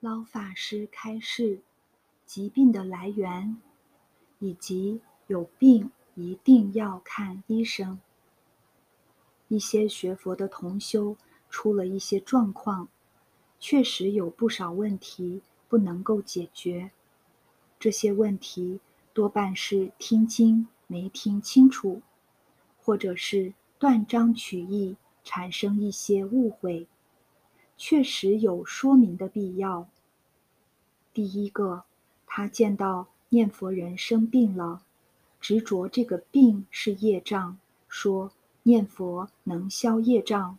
老法师开示疾病的来源，以及有病一定要看医生。一些学佛的同修出了一些状况，确实有不少问题不能够解决。这些问题多半是听经没听清楚，或者是断章取义，产生一些误会。确实有说明的必要。第一个，他见到念佛人生病了，执着这个病是业障，说念佛能消业障，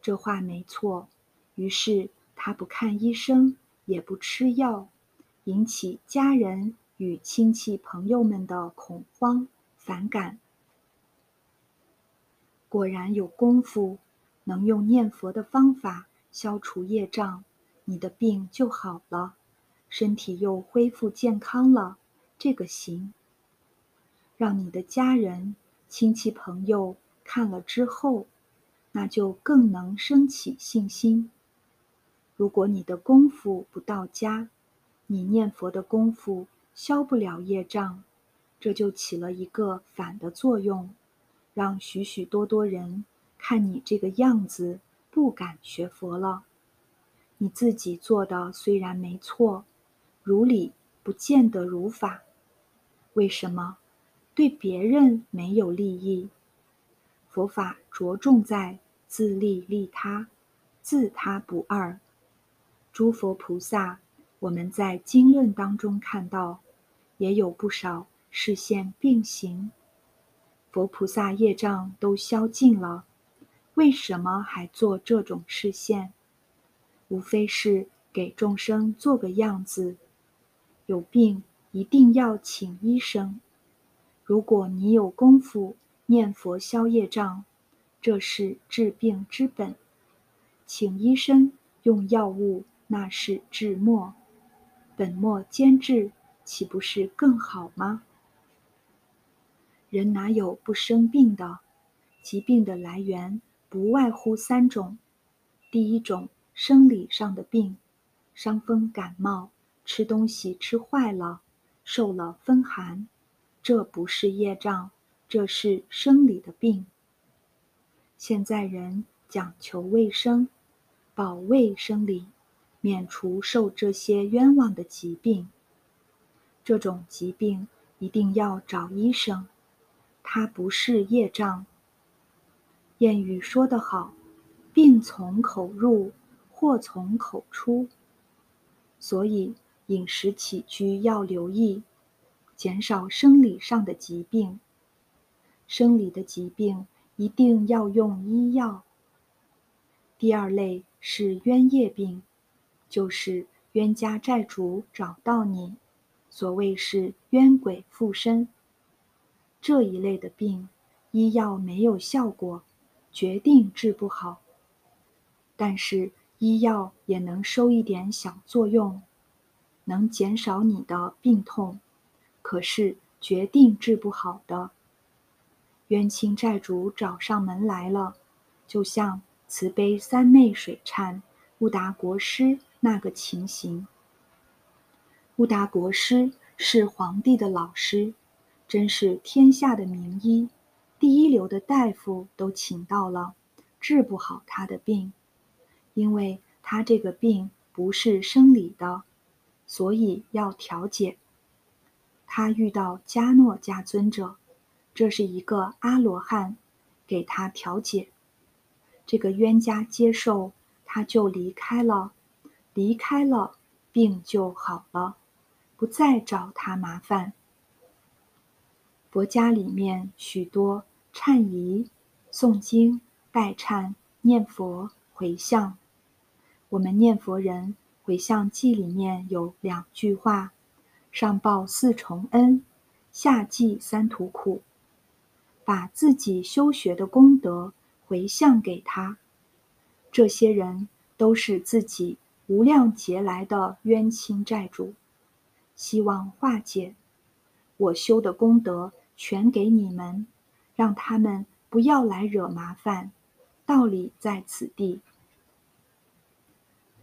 这话没错。于是他不看医生，也不吃药，引起家人与亲戚朋友们的恐慌反感。果然有功夫，能用念佛的方法。消除业障，你的病就好了，身体又恢复健康了。这个行，让你的家人、亲戚、朋友看了之后，那就更能升起信心。如果你的功夫不到家，你念佛的功夫消不了业障，这就起了一个反的作用，让许许多多人看你这个样子。不敢学佛了。你自己做的虽然没错，如理不见得如法。为什么？对别人没有利益。佛法着重在自利利他，自他不二。诸佛菩萨，我们在经论当中看到，也有不少视线并行。佛菩萨业障都消尽了。为什么还做这种视线？无非是给众生做个样子。有病一定要请医生。如果你有功夫念佛消业障，这是治病之本。请医生用药物，那是治末。本末兼治，岂不是更好吗？人哪有不生病的？疾病的来源。不外乎三种：第一种，生理上的病，伤风感冒，吃东西吃坏了，受了风寒，这不是业障，这是生理的病。现在人讲求卫生，保卫生理，免除受这些冤枉的疾病。这种疾病一定要找医生，它不是业障。谚语说得好：“病从口入，祸从口出。”所以饮食起居要留意，减少生理上的疾病。生理的疾病一定要用医药。第二类是冤业病，就是冤家债主找到你，所谓是冤鬼附身。这一类的病，医药没有效果。决定治不好，但是医药也能收一点小作用，能减少你的病痛。可是决定治不好的，冤亲债主找上门来了，就像慈悲三昧水忏悟达国师那个情形。悟达国师是皇帝的老师，真是天下的名医。第一流的大夫都请到了，治不好他的病，因为他这个病不是生理的，所以要调解。他遇到迦诺迦尊者，这是一个阿罗汉，给他调解。这个冤家接受，他就离开了，离开了，病就好了，不再找他麻烦。佛家里面许多。忏仪、诵经、拜忏、念佛、回向。我们念佛人回向记里面有两句话：上报四重恩，下济三途苦。把自己修学的功德回向给他。这些人都是自己无量劫来的冤亲债主，希望化解。我修的功德全给你们。让他们不要来惹麻烦，道理在此地。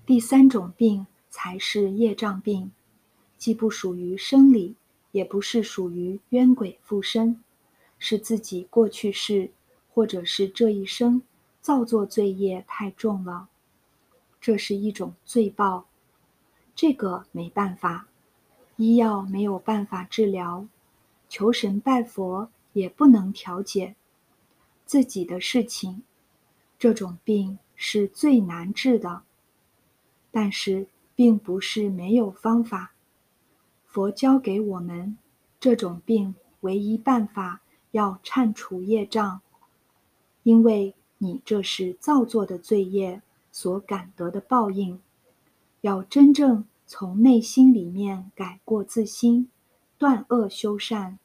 第三种病才是业障病，既不属于生理，也不是属于冤鬼附身，是自己过去世或者是这一生造作罪业太重了，这是一种罪报。这个没办法，医药没有办法治疗，求神拜佛也不能调解自己的事情。这种病是最难治的，但是并不是没有方法。佛教给我们这种病唯一办法，要忏除业障，因为你这是造作的罪业所感得的报应，要真正从内心里面改过自新，断恶修善，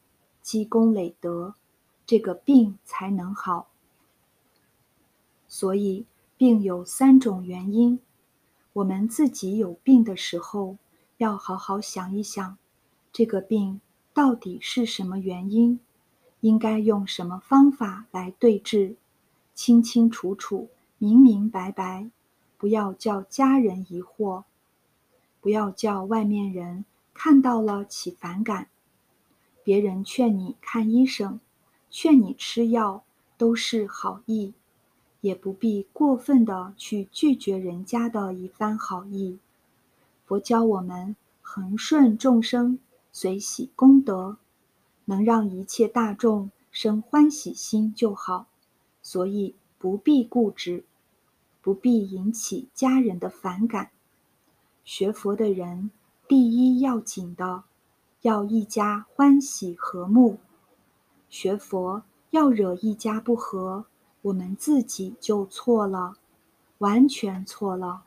积功累德，这个病才能好。所以，病有三种原因。我们自己有病的时候，要好好想一想，这个病到底是什么原因，应该用什么方法来对治，清清楚楚、明明白白，不要叫家人疑惑，不要叫外面人看到了起反感。别人劝你看医生，劝你吃药，都是好意。也不必过分的去拒绝人家的一番好意。佛教我们恒顺众生，随喜功德，能让一切大众生欢喜心就好。所以不必固执，不必引起家人的反感。学佛的人，第一要紧的，要一家欢喜和睦。学佛要惹一家不和。我们自己就错了，完全错了。